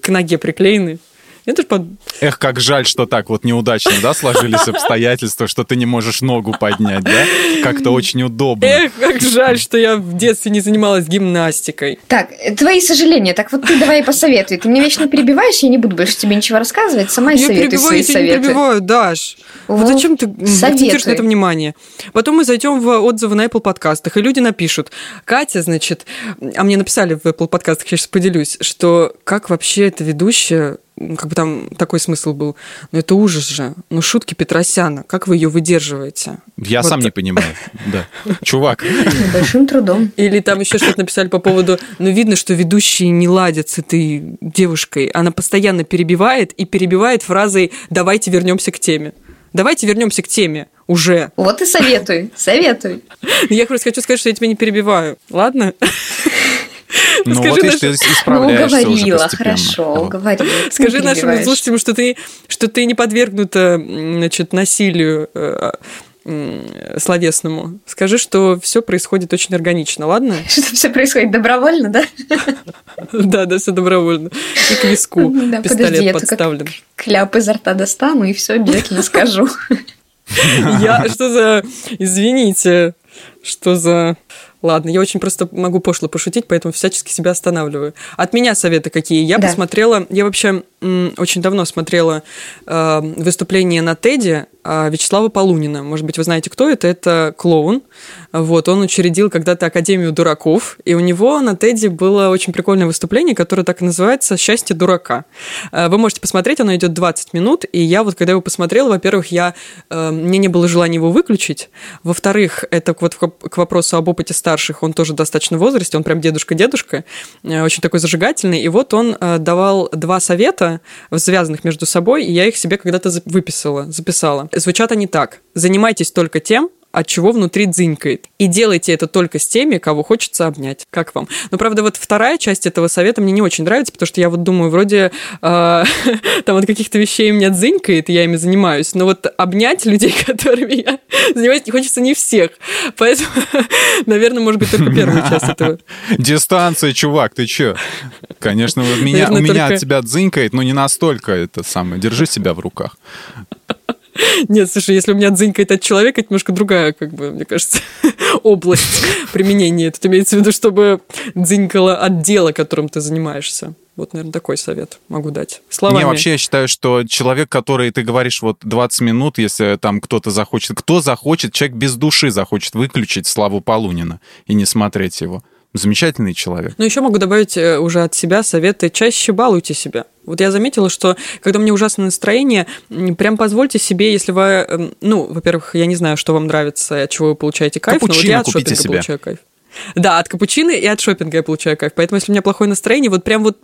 к ноге приклеены. Я тоже под... Эх, как жаль, что так вот неудачно, да, сложились обстоятельства, что ты не можешь ногу поднять, да? Как-то очень удобно. Эх, как жаль, что я в детстве не занималась гимнастикой. Так, э, твои сожаления. Так вот ты давай посоветуй. Ты меня вечно перебиваешь, я не буду больше тебе ничего рассказывать. Сама и я советуй перебиваю, свои я советы. перебиваю, Даш. Вот, Вот, зачем ты акцентируешь на это внимание? Потом мы зайдем в отзывы на Apple подкастах, и люди напишут, Катя, значит, а мне написали в Apple подкастах, я сейчас поделюсь, что как вообще эта ведущая, как бы там такой смысл был, ну это ужас же, ну шутки Петросяна, как вы ее выдерживаете? Я Вот. сам не понимаю, да. Чувак, Большим трудом. Или там еще что-то написали по поводу, ну, видно, что ведущий не ладит с этой девушкой. Она постоянно перебивает и перебивает фразой «давайте вернемся к теме». Давайте вернемся к теме уже. Вот и советуй, советуй. Я просто хочу сказать, что я тебя не перебиваю. Ладно? Ну Скажи вот нашим- ты Ну, исправляешься уже уговорила, постепенно. хорошо, уговорила. Скажи нашим слушателям, что ты, что ты не подвергнута значит, насилию э, м, словесному. Скажи, что все происходит очень органично, ладно? Что все происходит добровольно, да? Да, да, все добровольно. И к виску Да, подожди, пистолет подставлен. Кляп изо рта достану и все обязательно скажу. Я что за... Извините, что за... Ладно, я очень просто могу пошло пошутить, поэтому всячески себя останавливаю. От меня советы какие? Я Да. посмотрела... Я вообще м, очень давно смотрела э, выступление на Теди Вячеслава Полунина. Может быть, вы знаете, кто это? Это клоун. Вот, он учредил когда-то Академию дураков, и у него на Теди было очень прикольное выступление, которое так и называется «Счастье дурака». А, вы можете посмотреть, оно идет 20 минут, и я вот, когда его посмотрела, во-первых, я, э, мне не было желания его выключить, во-вторых, это вот к вопросу об опыте старших, он тоже достаточно в возрасте, он прям дедушка-дедушка, э, очень такой зажигательный, и вот он э, давал два совета, связанных между собой, и я их себе когда-то выписала, записала. Звучат они так. Занимайтесь только тем, от чего внутри дзынькает. И делайте это только с теми, кого хочется обнять. Как вам? Но, правда, вот вторая часть этого совета мне не очень нравится, потому что я вот думаю, вроде э, там от каких-то вещей меня дзынькает, и я ими занимаюсь, но вот обнять людей, которыми я занимаюсь, не хочется не всех. Поэтому, наверное, может быть, только первую часть этого. Дистанция, чувак, ты чё? Конечно, меня, наверное, у меня только... от тебя дзынькает, но не настолько это самое. Держи себя в руках. Нет, слушай, если у меня дзынькает от человека, это немножко другая, как бы, мне кажется, область применения. Тут имеется в виду, чтобы дзынькало от дела, которым ты занимаешься. Вот, наверное, такой совет могу дать. Словами. Не, вообще я считаю, что человек, который, ты говоришь, вот 20 минут, если там кто-то захочет, кто захочет, человек без души захочет выключить Славу Полунина и не смотреть его. Замечательный человек. Ну, еще могу добавить э, уже от себя советы. Чаще балуйте себя. Вот я заметила, что когда мне ужасное настроение, прям позвольте себе, если вы, эм, ну, во-первых, я не знаю, что вам нравится, от чего вы получаете кайф, Капучино но вот я от шопинга себе. получаю кайф. Да, от капучино и от шопинга я получаю кайф. Поэтому, если у меня плохое настроение, вот прям вот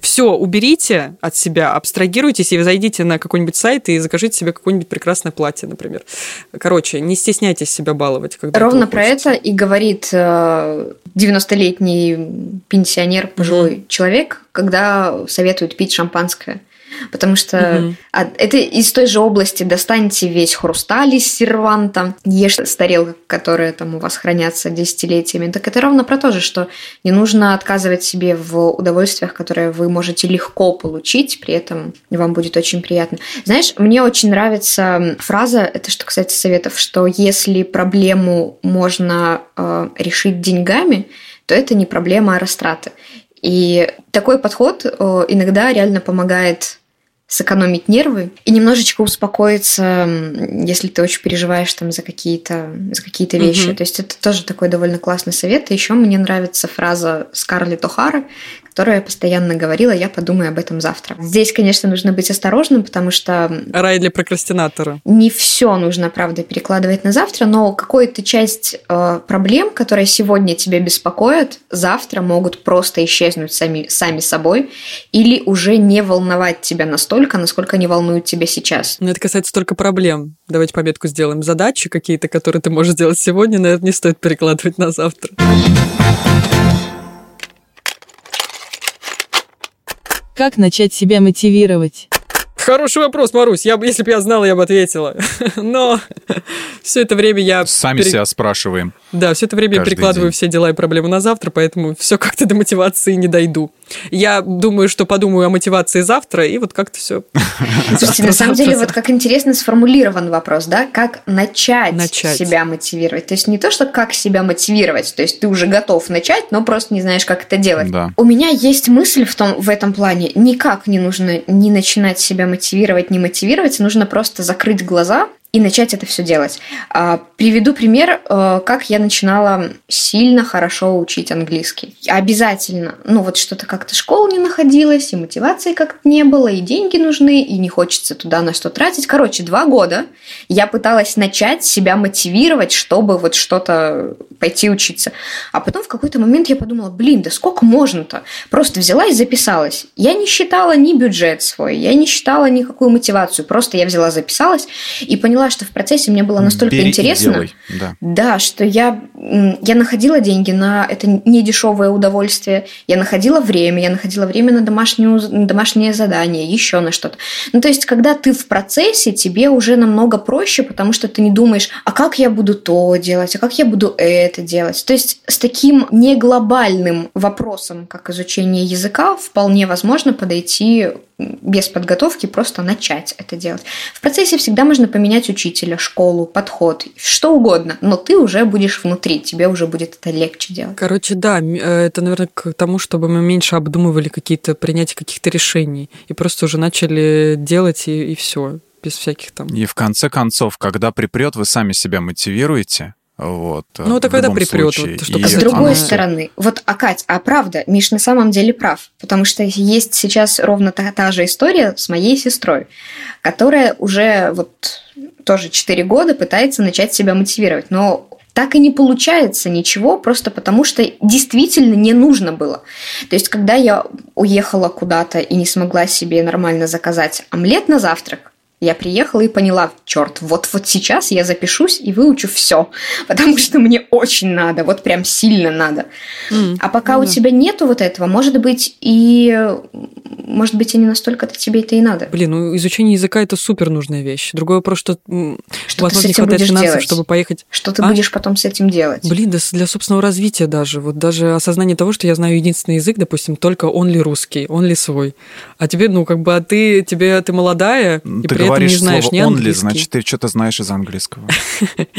все уберите от себя, абстрагируйтесь и зайдите на какой-нибудь сайт и закажите себе какое-нибудь прекрасное платье, например. Короче, не стесняйтесь себя баловать. Когда Ровно про это и говорит 90-летний э, пенсионер, пожилой mm-hmm. человек, когда советует пить шампанское потому что угу. это из той же области достаньте весь хрусталь из серванта, ешьте с тарелок, которые там у вас хранятся десятилетиями. Так это ровно про то же, что не нужно отказывать себе в удовольствиях, которые вы можете легко получить, при этом вам будет очень приятно. Знаешь, мне очень нравится фраза, это что касается советов, что если проблему можно э, решить деньгами, то это не проблема, а растраты. И такой подход э, иногда реально помогает сэкономить нервы и немножечко успокоиться, если ты очень переживаешь там за какие-то за какие-то вещи. Угу. То есть это тоже такой довольно классный совет. И еще мне нравится фраза Скарлетт О'Хара, которая постоянно говорила, я подумаю об этом завтра. Здесь, конечно, нужно быть осторожным, потому что... Рай для прокрастинатора. Не все нужно, правда, перекладывать на завтра, но какую-то часть э, проблем, которые сегодня тебя беспокоят, завтра могут просто исчезнуть сами, сами собой или уже не волновать тебя настолько, насколько они волнуют тебя сейчас. Но это касается только проблем. Давайте пометку сделаем. Задачи какие-то, которые ты можешь сделать сегодня, наверное, не стоит перекладывать на завтра. Как начать себя мотивировать? Хороший вопрос, Марусь. Я, если бы я знала, я бы ответила. Но все это время я... Сами пере... себя спрашиваем. Да, все это время я перекладываю день. все дела и проблемы на завтра, поэтому все как-то до мотивации не дойду. Я думаю, что подумаю о мотивации завтра, и вот как-то все. Слушайте, на самом деле, вот как интересно сформулирован вопрос, да, как начать, начать себя мотивировать. То есть не то, что как себя мотивировать, то есть ты уже готов начать, но просто не знаешь, как это делать. Да. У меня есть мысль в, том, в этом плане, никак не нужно не начинать себя мотивировать, не мотивировать, нужно просто закрыть глаза и начать это все делать. А, приведу пример, э, как я начинала сильно хорошо учить английский. Обязательно. Ну вот что-то как-то школа не находилась, и мотивации как-то не было, и деньги нужны, и не хочется туда на что тратить. Короче, два года я пыталась начать себя мотивировать, чтобы вот что-то пойти учиться. А потом в какой-то момент я подумала, блин, да сколько можно-то? Просто взяла и записалась. Я не считала ни бюджет свой, я не считала никакую мотивацию. Просто я взяла, записалась и поняла, поняла, что в процессе мне было настолько Бери интересно, да. да, что я, я находила деньги на это недешевое удовольствие, я находила время, я находила время на, домашнюю, на домашнее задание, еще на что-то. Ну, то есть, когда ты в процессе, тебе уже намного проще, потому что ты не думаешь, а как я буду то делать, а как я буду это делать. То есть, с таким не глобальным вопросом, как изучение языка, вполне возможно подойти без подготовки просто начать это делать. В процессе всегда можно поменять учителя, школу, подход, что угодно, но ты уже будешь внутри, тебе уже будет это легче делать. Короче, да, э, это, наверное, к тому, чтобы мы меньше обдумывали какие-то принятия каких-то решений и просто уже начали делать и, и все без всяких там... И в конце концов, когда припрет, вы сами себя мотивируете. Вот, ну, это когда припрет, случае. вот, что И С другой оно- стороны, вот, а Кать, а правда, Миш на самом деле прав, потому что есть сейчас ровно та, та же история с моей сестрой, которая уже вот тоже 4 года пытается начать себя мотивировать, но так и не получается ничего, просто потому что действительно не нужно было. То есть, когда я уехала куда-то и не смогла себе нормально заказать омлет на завтрак, я приехала и поняла, черт, вот вот сейчас я запишусь и выучу все, потому что мне очень надо, вот прям сильно надо. М, А пока ну у тебя нету вот этого, может быть и может быть и не настолько-то тебе это и надо. Блин, ну изучение языка это супер нужная вещь. Другой вопрос, что, Что ты возможно, с не этим хватает будешь финансов, делать? чтобы поехать. Что ты А? будешь потом с этим делать? Блин, да для собственного развития даже. Вот даже осознание того, что я знаю единственный язык, допустим, только он ли русский, он ли свой. А тебе, ну, как бы, а ты, тебе, ты молодая, и Ты при говоришь не знаешь слово ни only, значит, ты что-то знаешь из английского.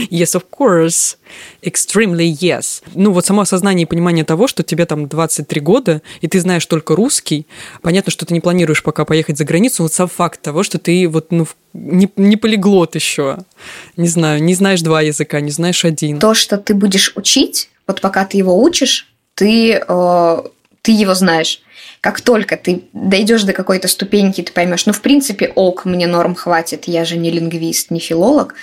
Yes, of course. Extremely yes. Ну, вот само осознание и понимание того, что тебе там 23 года, и ты знаешь только русский. Понятно, что ты не планируешь пока поехать за границу. Вот сам факт того, что ты вот, ну, не, не полиглот еще. Не знаю, не знаешь два языка, не знаешь один. То, что ты будешь учить, вот пока ты его учишь, ты, э, ты его знаешь. Как только ты дойдешь до какой-то ступеньки, ты поймешь, ну, в принципе, ок, мне норм хватит, я же не лингвист, не филолог,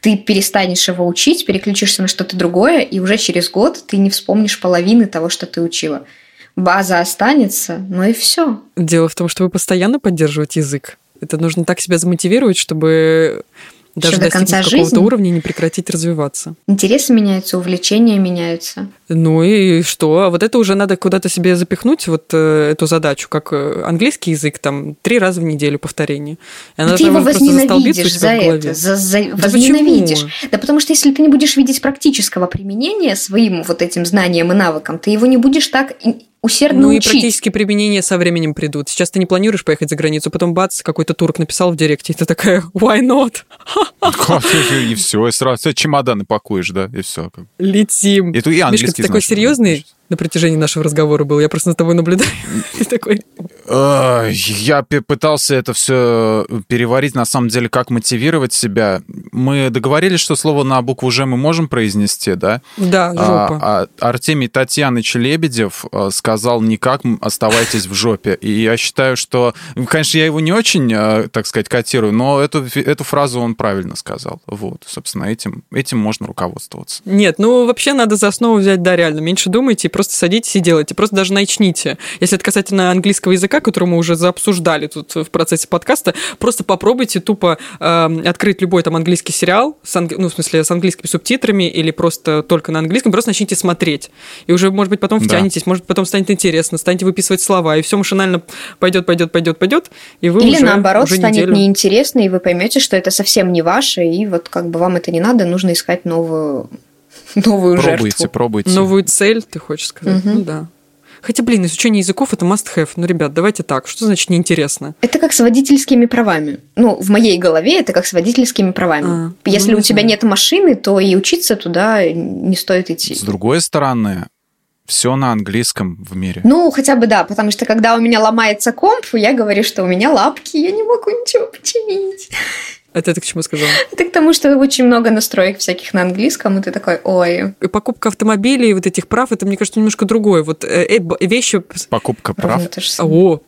ты перестанешь его учить, переключишься на что-то другое, и уже через год ты не вспомнишь половины того, что ты учила. База останется, ну и все. Дело в том, что вы постоянно поддерживаете язык. Это нужно так себя замотивировать, чтобы даже до конца какого-то жизни? уровня не прекратить развиваться. Интересы меняются, увлечения меняются. Ну и что? А вот это уже надо куда-то себе запихнуть, вот э, эту задачу, как э, английский язык, там, три раза в неделю повторение. И она ты его возненавидишь за это, за, за- Да возненавидишь. почему? Да потому что если ты не будешь видеть практического применения своим вот этим знаниям и навыкам, ты его не будешь так усердно Ну и учить. практические применения со временем придут. Сейчас ты не планируешь поехать за границу, потом бац, какой-то турк написал в директе, и ты такая, why not? И все, и сразу все чемоданы пакуешь, да, и все. Летим. И, и английский ты такой знаешь, серьезный на протяжении нашего разговора был. Я просто за тобой наблюдаю. Ты такой, Ай, Я пытался это все переварить, на самом деле, как мотивировать себя. Мы договорились, что слово на букву «Ж» мы можем произнести, да? да, жопа. А, а Артемий Татьяныч Лебедев э, сказал никак, оставайтесь в жопе. И я считаю, что, конечно, я его не очень, э, так сказать, котирую, но эту, эту фразу он правильно сказал. Вот, собственно, этим, этим можно руководствоваться. Нет, ну вообще надо за основу взять, да, реально. Меньше думайте, просто садитесь и делайте. Просто даже начните. Если это касательно английского языка, который мы уже заобсуждали тут в процессе подкаста, просто попробуйте тупо э, открыть любой там английский сериал, с анг- ну, в смысле, с английскими субтитрами или просто только на английском, просто начните смотреть. И уже, может быть, потом Да. втянетесь, может, потом станет интересно, станете выписывать слова, и все машинально пойдет, пойдет, пойдет, пойдет, и вы Или уже, наоборот, уже станет неделю- неинтересно, и вы поймете, что это совсем не ваше, и вот как бы вам это не надо, нужно искать новую, новую Пробуйте, жертву. пробуйте. Новую цель, ты хочешь сказать? Мгм. Ну да. Хотя, блин, изучение языков это must have. Ну, ребят, давайте так. Что значит неинтересно? Это как с водительскими правами. Ну, в моей голове это как с водительскими правами. А, Если ну, у тебя знаю. нет машины, то и учиться туда не стоит идти. С другой стороны, все на английском в мире. Ну, хотя бы да, потому что когда у меня ломается комп, я говорю, что у меня лапки, я не могу ничего починить. Это ты к чему сказала? Это к тому, что очень много настроек всяких на английском, и ты такой, ой, И Покупка автомобилей, вот этих прав, это, мне кажется, немножко другое. Вот э, э, вещи... Покупка прав. О,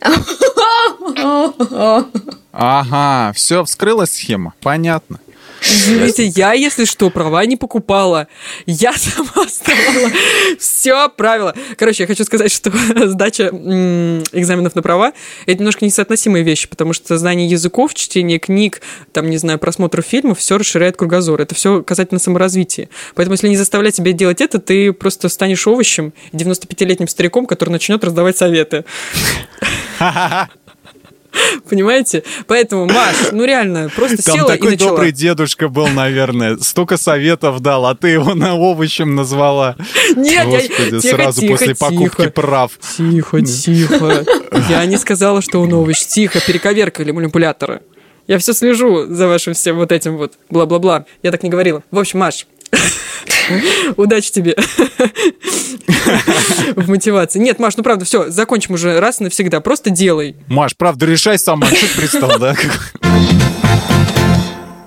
Ага, все, вскрылась схема. Понятно. Извините, я, если что, права не покупала. Я сама оставала все правила. Короче, я хочу сказать, что сдача экзаменов на права – это немножко несоотносимые вещи, потому что знание языков, чтение книг, там, не знаю, просмотр фильмов, все расширяет кругозор. Это все касательно саморазвития. Поэтому, если не заставлять себя делать это, ты просто станешь овощем, 95-летним стариком, который начнет раздавать советы. Понимаете? Поэтому, Маш, ну реально, просто Там села и такой начала. добрый дедушка был, наверное. Столько советов дал, а ты его на овощем назвала. Нет, Господи, я... тихо, сразу тихо, после покупки тихо. прав. Тихо, тихо. Я не сказала, что он овощ. Тихо, перековеркали манипуляторы. Я все слежу за вашим всем вот этим вот бла-бла-бла. Я так не говорила. В общем, Маш, удачи тебе в мотивации. Нет, Маш, ну правда, все, закончим уже раз и навсегда. Просто делай. Маш, правда, решай сама. Что ты пристал, да?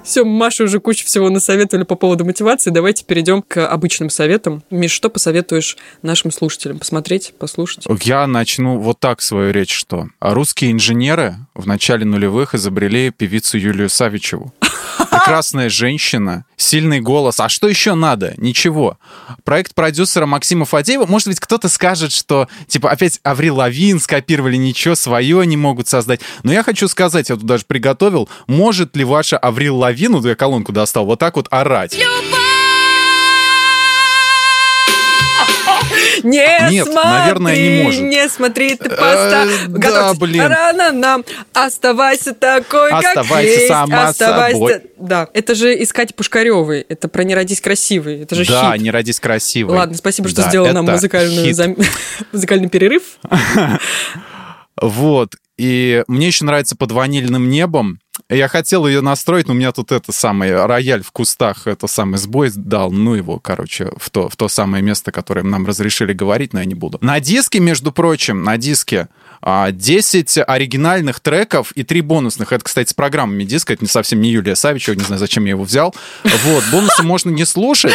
Все, Маша уже кучу всего насоветовали по поводу мотивации. Давайте перейдем к обычным советам. Миш, что посоветуешь нашим слушателям? Посмотреть, послушать? Я начну вот так свою речь, что русские инженеры в начале нулевых изобрели певицу Юлию Савичеву. Прекрасная женщина, сильный голос. А что еще надо? Ничего. Проект продюсера Максима Фадеева. Может быть, кто-то скажет, что, типа, опять Аврил Лавин скопировали, ничего свое не могут создать. Но я хочу сказать, я тут даже приготовил, может ли ваша Аврил Лавин, вот я колонку достал, вот так вот орать? Не Нет, смотри, наверное, не может. Не смотри, ты поста... Э, да, блин. Рано нам. Оставайся такой, как Оставайся есть. сама Оставайся. собой. Да, это же искать Пушкаревой. Это про «Не родись красивой». Это же да, хит. не родись красивой. Ладно, спасибо, что Да, сделал нам музыкальную зам- музыкальный перерыв. Вот. И мне еще нравится под ванильным небом. Я хотел ее настроить, но у меня тут это самое рояль в кустах, это самый сбой дал, ну его, короче, в то, в то самое место, которое нам разрешили говорить, но я не буду. На диске, между прочим, на диске а, 10 оригинальных треков и 3 бонусных. Это, кстати, с программами диска, это не совсем не Юлия Савичева, не знаю, зачем я его взял. Вот, бонусы можно не слушать,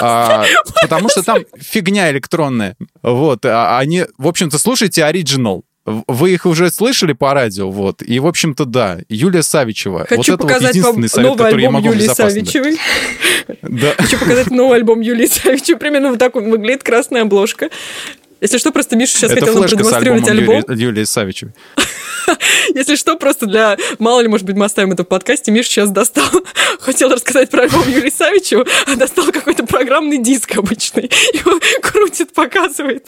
а, потому что там фигня электронная. Вот, а они, в общем-то, слушайте оригинал. Вы их уже слышали по радио, вот. И, в общем-то, да, Юлия Савичева. Хочу вот это показать вот вам единственный совет, новый который я альбом могу Юлии. Савичевой. Да. Хочу показать новый альбом Юлии Савичевой. Примерно вот так выглядит, красная обложка. Если что, просто Миша сейчас Это хотел нам продемонстрировать альбом. Юлии, Юлии Савичевой. Если что, просто для... Мало ли, может быть, мы оставим это в подкасте. Миша сейчас достал... Хотел рассказать про альбом Юлии Савичеву, а достал какой-то программный диск обычный. Его крутит, показывает.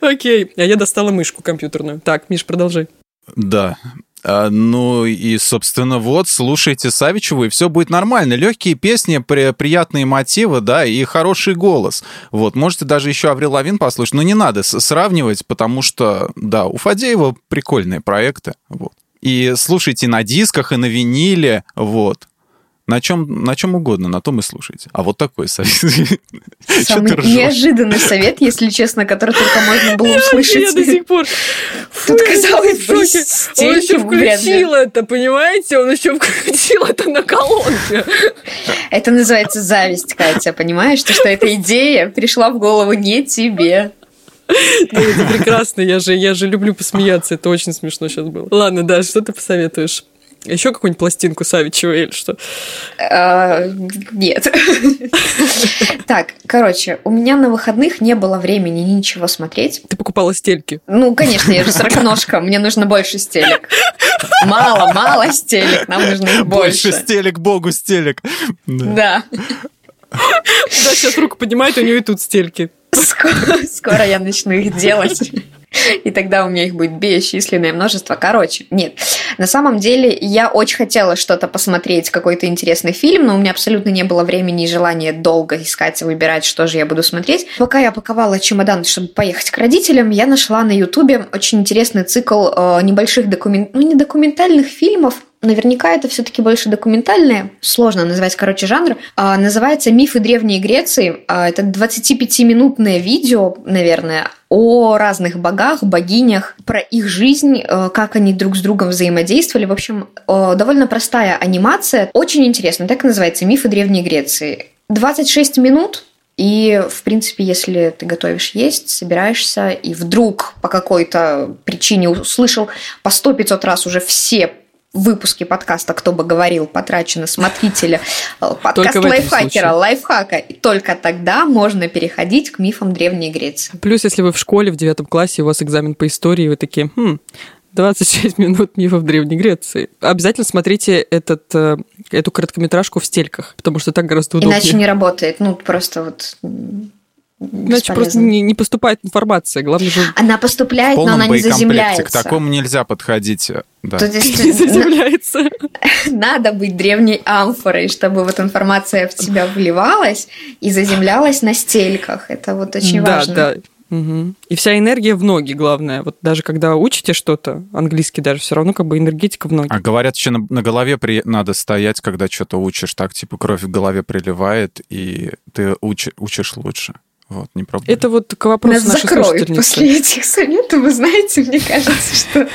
Окей. А я достала мышку компьютерную. Так, Миш, продолжай. Да. А, ну и, собственно, вот, слушайте Савичеву, и все будет нормально. Легкие песни, при, приятные мотивы, да, и хороший голос. Вот, можете даже еще Аврил Лавин послушать, но не надо сравнивать, потому что, да, у Фадеева прикольные проекты, вот. И слушайте на дисках, и на виниле, вот. На чем, на чем угодно, на том и слушайте. А вот такой совет. Самый неожиданный совет, если честно, который только можно было Я до услышать. сих пор... Тут, казалось бы, Он еще включил это, понимаете? Он еще включил это на колонке. Это называется зависть, Катя, понимаешь? То, что эта идея пришла в голову не тебе. Ну, это прекрасно, я же, я же люблю посмеяться, это очень смешно сейчас было. Ладно, да, что ты посоветуешь? Еще какую-нибудь пластинку Савичева или что? А, Нет. Так, короче, у меня на выходных не было времени ничего смотреть. Ты покупала стельки. Ну, конечно, я же сороконожка, мне нужно больше стелек. Мало, мало стелек, нам нужно их Больше больше. стелек, богу стелек. Да. Да. Да, сейчас руку поднимает, у нее и тут стельки. Скоро, скоро я начну их делать. И тогда у меня их будет бесчисленное множество. Короче, нет. На самом деле, я очень хотела что-то посмотреть, какой-то интересный фильм, но у меня абсолютно не было времени и желания долго искать и выбирать, что же я буду смотреть. Пока я паковала чемодан, чтобы поехать к родителям, я нашла на Ютубе очень интересный цикл э, небольших документ... ну, не документальных фильмов, Наверняка это все-таки больше документальное, сложно назвать, короче, жанр. А, называется «Мифы Древней Греции». А, это 25-минутное видео, наверное, о разных богах, богинях, про их жизнь, э, как они друг с другом взаимодействовали. В общем, э, довольно простая анимация. Очень интересно. Так и называется «Мифы Древней Греции». 26 минут, и, в принципе, если ты готовишь есть, собираешься, и вдруг по какой-то причине услышал по 100-500 раз уже все выпуске подкаста «Кто бы говорил» потрачено смотрителя э, подкаст лайфхакера, лайфхака. И только тогда можно переходить к мифам Древней Греции. Плюс, если вы в школе в девятом классе, у вас экзамен по истории, и вы такие, хм, 26 минут мифов Древней Греции. Обязательно смотрите этот, э, эту короткометражку в стельках, потому что так гораздо удобнее. Иначе не работает. Ну, просто вот... Иначе просто не, не поступает информация. Главное же Она поступляет, но она не заземляется. К такому нельзя подходить. э, Да. То есть не заземляется. надо быть древней амфорой, чтобы вот информация в тебя вливалась и заземлялась на стельках. Это вот очень да, важно. да. Мгм. И вся энергия в ноги, главное. Вот даже когда учите что-то, английский даже, все равно как бы энергетика в ноги. А говорят, еще на, на голове при... надо стоять, когда что-то учишь, так типа кровь в голове приливает, и ты учи- учишь лучше. Вот, не пробовали. Это вот к вопросу Нас нашей закроют слушательницы. после этих советов, вы знаете, мне кажется, что...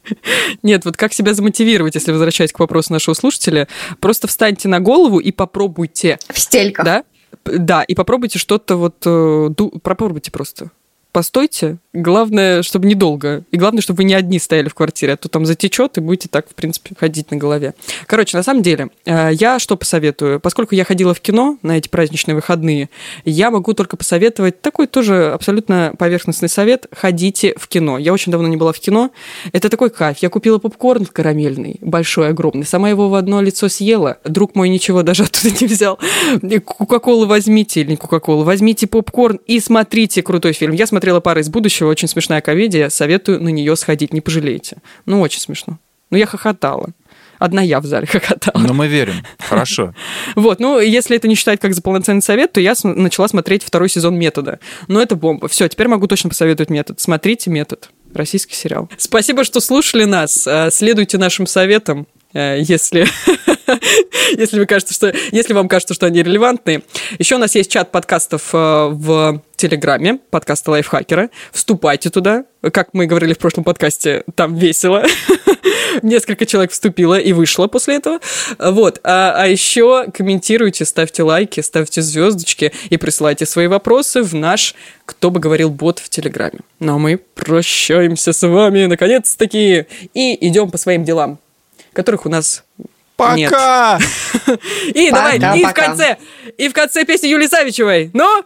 Нет, вот как себя замотивировать, если возвращаясь к вопросу нашего слушателя, просто встаньте на голову и попробуйте, В стельках. да? Да, и попробуйте что-то вот, э, ду- попробуйте просто. Постойте. Главное, чтобы недолго. И главное, чтобы вы не одни стояли в квартире, а то там затечет, и будете так, в принципе, ходить на голове. Короче, на самом деле, э, я что посоветую? Поскольку я ходила в кино на эти праздничные выходные, я могу только посоветовать такой тоже абсолютно поверхностный совет. Ходите в кино. Я очень давно не была в кино. Это такой кайф. Я купила попкорн карамельный, большой, огромный. Сама его в одно лицо съела. Друг мой ничего даже оттуда не взял. Кока-колу возьмите, или не Кока-колу, возьмите попкорн и смотрите крутой фильм. Я смотрела «Пара из будущего», очень смешная комедия. Советую на нее сходить, не пожалеете. Ну, очень смешно. Ну, я хохотала. Одна я в зале хохотала. Но мы верим. Хорошо. Вот, ну, если это не считать как за полноценный совет, то я начала смотреть второй сезон «Метода». Но это бомба. Все, теперь могу точно посоветовать «Метод». Смотрите «Метод». Российский сериал. Спасибо, что слушали нас. Э, Следуйте нашим советам, если... Если, вы кажется, что, если вам кажется, что они релевантны. Еще у нас есть чат подкастов э, в Телеграме, подкаста Лайфхакера. Вступайте туда. Как мы говорили в прошлом подкасте, там весело. Несколько человек вступило и вышло после этого. Вот. А, а еще комментируйте, ставьте лайки, ставьте звездочки и присылайте свои вопросы в наш «Кто бы говорил бот» в Телеграме. Ну а мы прощаемся с вами, наконец-таки, и идем по своим делам, которых у нас нет. Пока! И давай, и в Пока-пока. конце, и в конце песни Юли Савичевой. Ну,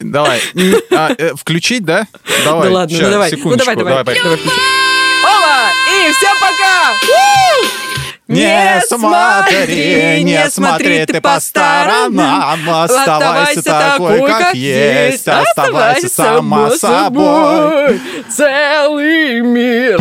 Давай. А, э, включить, да? Давай. да ладно, ща, ну давай, ну секундочку. давай, давай, давай, включи. Ола! И всем пока! Не смотри, не смотри ты по сторонам, оставайся такой, как есть, оставайся сама собой. Целый мир.